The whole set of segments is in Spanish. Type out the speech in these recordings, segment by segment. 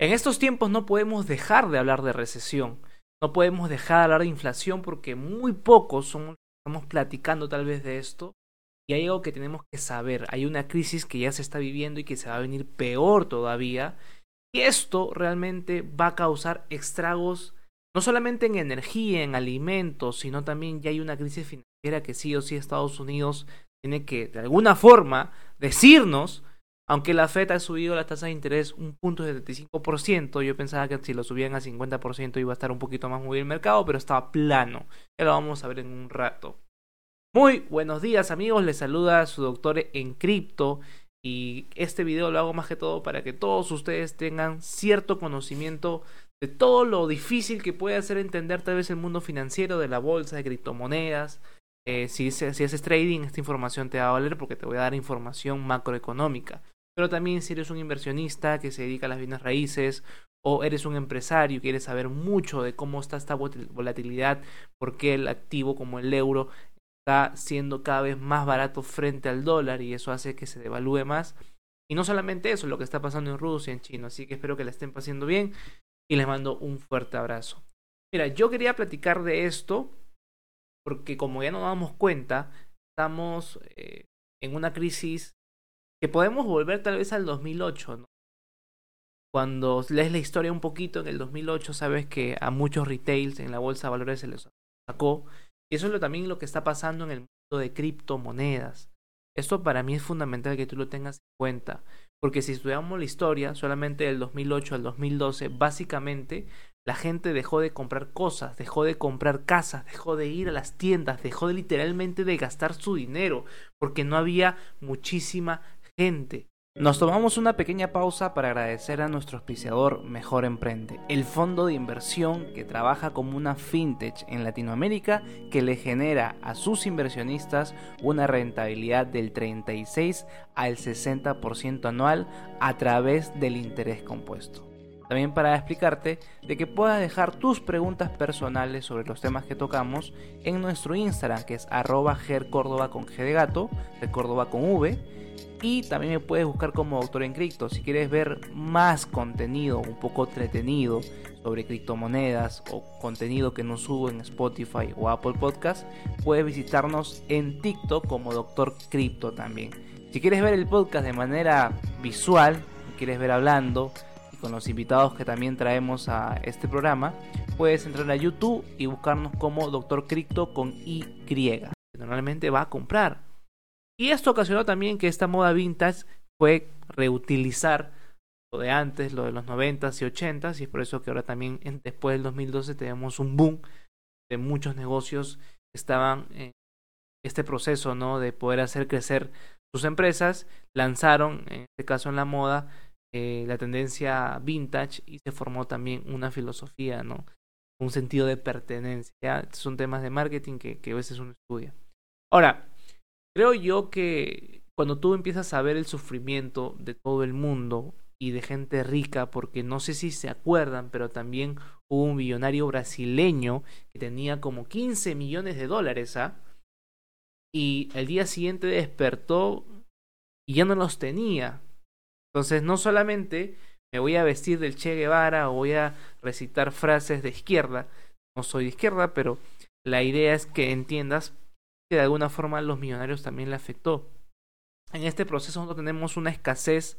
En estos tiempos no podemos dejar de hablar de recesión, no podemos dejar de hablar de inflación porque muy pocos somos, estamos platicando tal vez de esto. Y hay algo que tenemos que saber, hay una crisis que ya se está viviendo y que se va a venir peor todavía y esto realmente va a causar estragos no solamente en energía, en alimentos, sino también ya hay una crisis financiera que sí o sí Estados Unidos tiene que de alguna forma decirnos aunque la FED ha subido la tasa de interés un punto de 75%, yo pensaba que si lo subían a 50% iba a estar un poquito más movido el mercado, pero estaba plano. Ya lo vamos a ver en un rato. Muy buenos días amigos, les saluda su doctor en cripto y este video lo hago más que todo para que todos ustedes tengan cierto conocimiento de todo lo difícil que puede hacer entender tal vez el mundo financiero de la bolsa, de criptomonedas. Eh, si, si haces trading, esta información te va a valer porque te voy a dar información macroeconómica pero también si eres un inversionista que se dedica a las bienes raíces o eres un empresario y quieres saber mucho de cómo está esta volatilidad, por qué el activo como el euro está siendo cada vez más barato frente al dólar y eso hace que se devalúe más. Y no solamente eso, lo que está pasando en Rusia, en China. Así que espero que la estén pasando bien y les mando un fuerte abrazo. Mira, yo quería platicar de esto porque como ya nos damos cuenta, estamos eh, en una crisis que podemos volver tal vez al 2008, ¿no? Cuando lees la historia un poquito, en el 2008 sabes que a muchos retails en la bolsa de valores se les sacó. Y eso es lo, también lo que está pasando en el mundo de criptomonedas. Esto para mí es fundamental que tú lo tengas en cuenta. Porque si estudiamos la historia, solamente del 2008 al 2012, básicamente la gente dejó de comprar cosas, dejó de comprar casas, dejó de ir a las tiendas, dejó de literalmente de gastar su dinero, porque no había muchísima gente. Nos tomamos una pequeña pausa para agradecer a nuestro auspiciador Mejor Emprende, el fondo de inversión que trabaja como una fintech en Latinoamérica que le genera a sus inversionistas una rentabilidad del 36 al 60% anual a través del interés compuesto. También para explicarte de que puedas dejar tus preguntas personales sobre los temas que tocamos en nuestro Instagram que es arroba con G de gato, de Córdoba con V y también me puedes buscar como Doctor en Cripto. Si quieres ver más contenido un poco entretenido sobre criptomonedas o contenido que no subo en Spotify o Apple Podcast, puedes visitarnos en TikTok como Doctor Cripto también. Si quieres ver el podcast de manera visual, quieres ver hablando con los invitados que también traemos a este programa, puedes entrar a YouTube y buscarnos como Doctor Cripto con Y. Normalmente va a comprar y esto ocasionó también que esta moda vintage fue reutilizar lo de antes, lo de los 90s y 80s, y es por eso que ahora también después del 2012 tenemos un boom de muchos negocios que estaban en este proceso ¿no? de poder hacer crecer sus empresas, lanzaron, en este caso en la moda, eh, la tendencia vintage y se formó también una filosofía, ¿no? un sentido de pertenencia. Son temas de marketing que, que a veces uno estudia. Ahora, Creo yo que cuando tú empiezas a ver el sufrimiento de todo el mundo y de gente rica, porque no sé si se acuerdan, pero también hubo un millonario brasileño que tenía como 15 millones de dólares, ¿ah? Y el día siguiente despertó y ya no los tenía. Entonces, no solamente me voy a vestir del Che Guevara o voy a recitar frases de izquierda, no soy de izquierda, pero la idea es que entiendas que de alguna forma a los millonarios también le afectó. En este proceso nosotros tenemos una escasez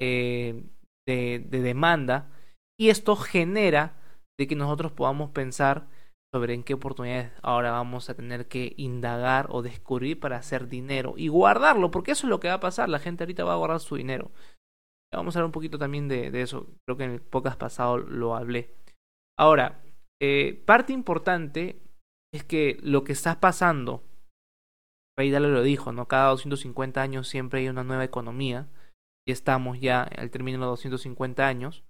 eh, de, de demanda y esto genera de que nosotros podamos pensar sobre en qué oportunidades ahora vamos a tener que indagar o descubrir para hacer dinero y guardarlo, porque eso es lo que va a pasar, la gente ahorita va a guardar su dinero. Vamos a hablar un poquito también de, eso, creo que en el podcast pasado lo hablé. Ahora, eh, parte importante es que lo que está pasando Ray Dalio lo dijo, ¿no? Cada 250 años siempre hay una nueva economía. Y estamos ya al término de los 250 años.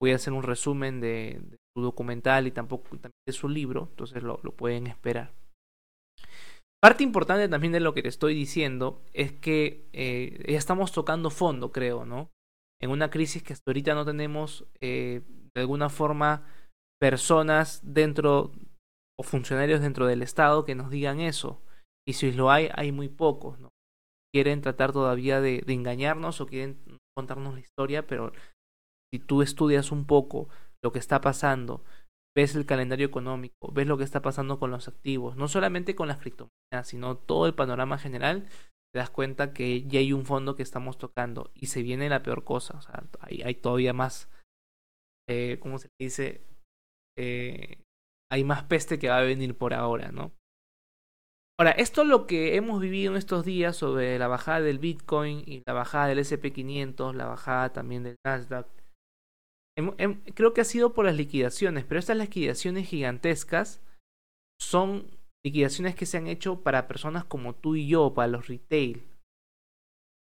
Voy a hacer un resumen de, su documental y tampoco de su libro, entonces lo, lo pueden esperar. Parte importante también de lo que te estoy diciendo es que eh, ya estamos tocando fondo, creo, ¿no? En una crisis que hasta ahorita no tenemos eh, de alguna forma personas dentro o funcionarios dentro del Estado que nos digan eso. Y si lo hay, hay muy pocos, ¿no? Quieren tratar todavía de, engañarnos o quieren contarnos la historia, pero si tú estudias un poco lo que está pasando, ves el calendario económico, ves lo que está pasando con los activos, no solamente con las criptomonedas, sino todo el panorama general, te das cuenta que ya hay un fondo que estamos tocando y se viene la peor cosa, o sea, hay, todavía más, eh, ¿cómo se dice? Eh, hay más peste que va a venir por ahora, ¿no? Ahora, esto es lo que hemos vivido en estos días sobre la bajada del Bitcoin y la bajada del SP500, la bajada también del Nasdaq. Creo que ha sido por las liquidaciones, pero estas liquidaciones gigantescas son liquidaciones que se han hecho para personas como tú y yo, para los retail.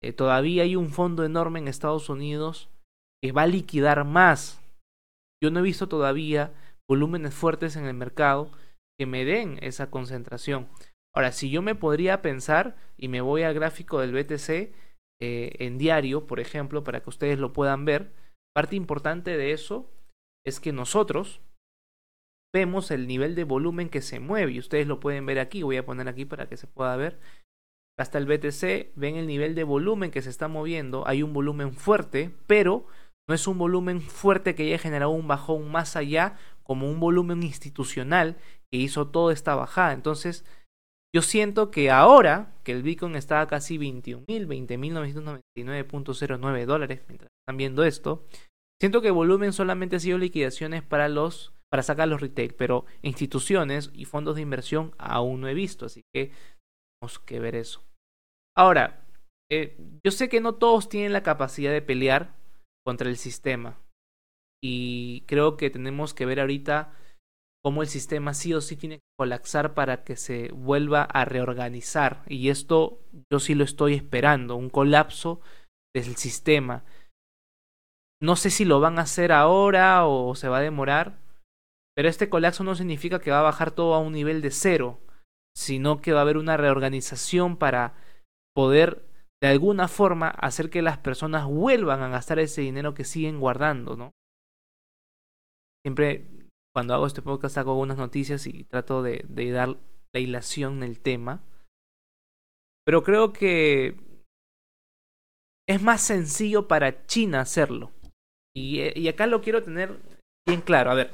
Eh, todavía hay un fondo enorme en Estados Unidos que va a liquidar más. Yo no he visto todavía volúmenes fuertes en el mercado que me den esa concentración. Ahora, si yo me podría pensar y me voy al gráfico del BTC eh, en diario, por ejemplo, para que ustedes lo puedan ver, parte importante de eso es que nosotros vemos el nivel de volumen que se mueve y ustedes lo pueden ver aquí, voy a poner aquí para que se pueda ver. Hasta el BTC ven el nivel de volumen que se está moviendo, hay un volumen fuerte, pero no es un volumen fuerte que haya generado un bajón más allá como un volumen institucional que hizo toda esta bajada. Entonces, yo siento que ahora que el Bitcoin está a casi 21.000, 20.999.09 dólares, mientras están viendo esto, siento que volumen solamente ha sido liquidaciones para los para sacar los retail, pero instituciones y fondos de inversión aún no he visto, así que tenemos que ver eso. Ahora, eh, yo sé que no todos tienen la capacidad de pelear contra el sistema y creo que tenemos que ver ahorita cómo el sistema sí o sí tiene que colapsar para que se vuelva a reorganizar y esto yo sí lo estoy esperando, un colapso del sistema. No sé si lo van a hacer ahora o se va a demorar, pero este colapso no significa que va a bajar todo a un nivel de cero, sino que va a haber una reorganización para poder de alguna forma hacer que las personas vuelvan a gastar ese dinero que siguen guardando, ¿no? Siempre cuando hago este podcast hago algunas noticias y trato de, dar la hilación en el tema. Pero creo que es más sencillo para China hacerlo. Y, y acá lo quiero tener bien claro. A ver,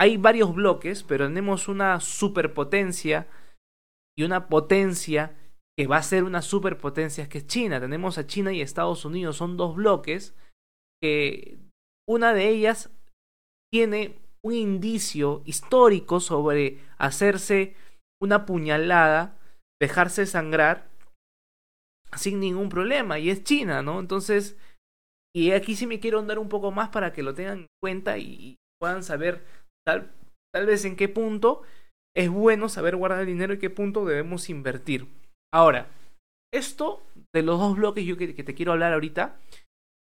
hay varios bloques, pero tenemos una superpotencia y una potencia que va a ser una superpotencia que es China. Tenemos a China y Estados Unidos, son dos bloques que una de ellas tiene un indicio histórico sobre hacerse una puñalada, dejarse sangrar sin ningún problema y es China, ¿no? Entonces, y aquí sí me quiero andar un poco más para que lo tengan en cuenta y puedan saber Tal, tal vez en qué punto es bueno saber guardar el dinero y qué punto debemos invertir. Ahora, esto de los dos bloques yo que, te quiero hablar ahorita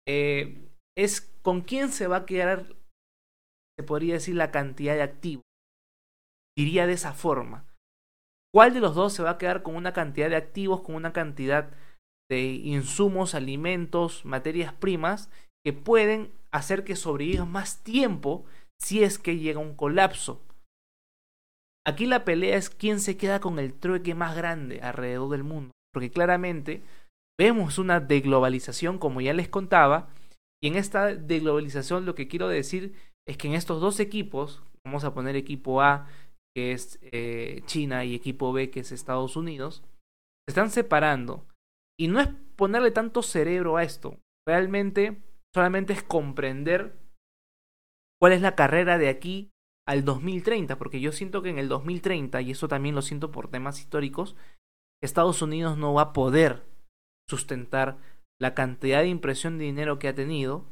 eh, es con quién se va a quedar, se podría decir, la cantidad de activos. Diría de esa forma. ¿Cuál de los dos se va a quedar con una cantidad de activos, con una cantidad de insumos, alimentos, materias primas que pueden hacer que sobrevivan más tiempo si es que llega un colapso. Aquí la pelea es quién se queda con el trueque más grande alrededor del mundo, porque claramente vemos una deglobalización como ya les contaba, y en esta deglobalización lo que quiero decir es que en estos dos equipos, vamos a poner equipo A, que es eh, China, y equipo B, que es Estados Unidos, se están separando. Y no es ponerle tanto cerebro a esto, realmente solamente es comprender cuál es la carrera de aquí al 2030, porque yo siento que en el 2030, y eso también lo siento por temas históricos, Estados Unidos no va a poder sustentar la cantidad de impresión de dinero que ha tenido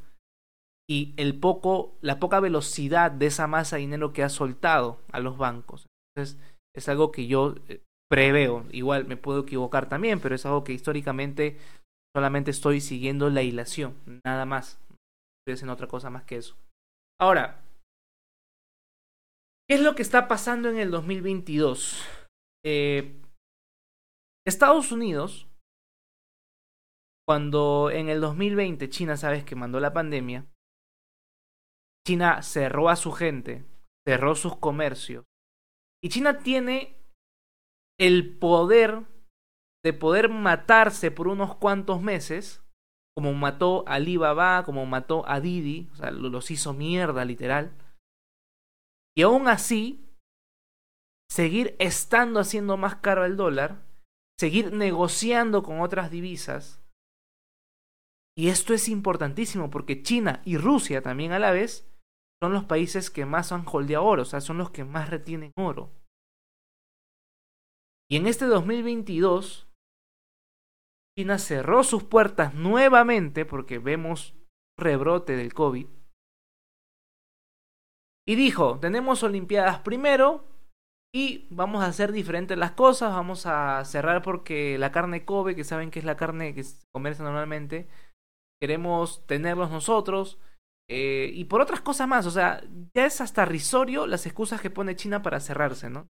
y el poco, la poca velocidad de esa masa de dinero que ha soltado a los bancos. Entonces, es algo que yo eh, preveo. Igual me puedo equivocar también, pero es algo que históricamente solamente estoy siguiendo la hilación, nada más. No estoy haciendo otra cosa más que eso. Ahora, ¿qué es lo que está pasando en el 2022? Eh, Estados Unidos, cuando en el 2020 China, sabes que mandó la pandemia, China cerró a su gente, cerró sus comercios, y China tiene el poder de poder matarse por unos cuantos meses como mató a Alibaba, como mató a Didi, o sea, los hizo mierda literal. Y aún así, seguir estando haciendo más caro el dólar, seguir negociando con otras divisas. Y esto es importantísimo porque China y Rusia también a la vez son los países que más han holdeado oro, o sea, son los que más retienen oro. Y en este 2022, China cerró sus puertas nuevamente porque vemos rebrote del COVID. Y dijo, tenemos Olimpiadas primero y vamos a hacer diferentes las cosas, vamos a cerrar porque la carne Kobe, que saben que es la carne que se comercia normalmente, queremos tenerlos nosotros. Eh, y por otras cosas más, o sea, ya es hasta risorio las excusas que pone China para cerrarse, ¿no?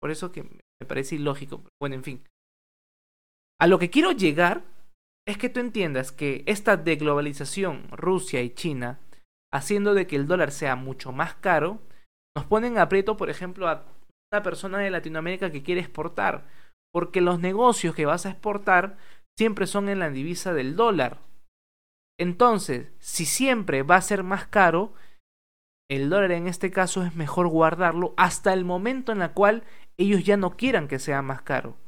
Por eso que me parece ilógico. Bueno, en fin. A lo que quiero llegar es que tú entiendas que esta deglobalización, Rusia y China, haciendo de que el dólar sea mucho más caro, nos ponen aprieto, por ejemplo, a una persona de Latinoamérica que quiere exportar, porque los negocios que vas a exportar siempre son en la divisa del dólar. Entonces, si siempre va a ser más caro, el dólar en este caso es mejor guardarlo hasta el momento en el cual ellos ya no quieran que sea más caro.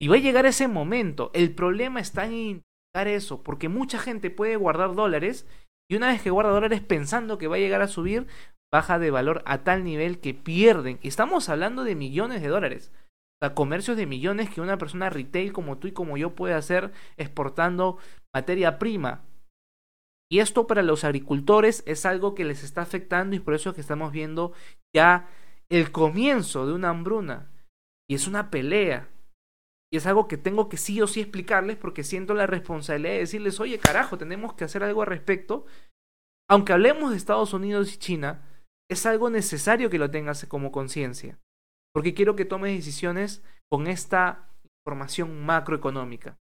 Y va a llegar ese momento. El problema está en intentar eso, porque mucha gente puede guardar dólares y una vez que guarda dólares pensando que va a llegar a subir, baja de valor a tal nivel que pierden. Estamos hablando de millones de dólares. O sea, comercios de millones que una persona retail como tú y como yo puede hacer exportando materia prima. Y esto para los agricultores es algo que les está afectando y por eso es que estamos viendo ya el comienzo de una hambruna. Y es una pelea. Y es algo que tengo que sí o sí explicarles porque siento la responsabilidad de decirles, oye carajo, tenemos que hacer algo al respecto. Aunque hablemos de Estados Unidos y China, es algo necesario que lo tengas como conciencia. Porque quiero que tomes decisiones con esta información macroeconómica.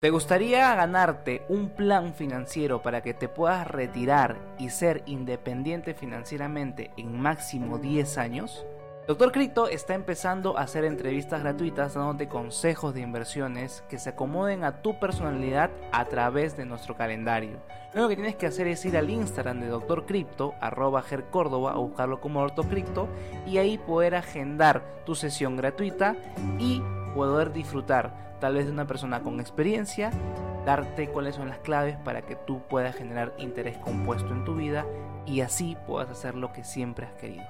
¿Te gustaría ganarte un plan financiero para que te puedas retirar y ser independiente financieramente en máximo 10 años? Doctor Cripto está empezando a hacer entrevistas gratuitas dándote consejos de inversiones que se acomoden a tu personalidad a través de nuestro calendario. Lo que tienes que hacer es ir al Instagram de Doctor Cripto, arroba Córdoba o buscarlo como Doctor Cripto y ahí poder agendar tu sesión gratuita y poder disfrutar tal vez de una persona con experiencia, darte cuáles son las claves para que tú puedas generar interés compuesto en tu vida y así puedas hacer lo que siempre has querido.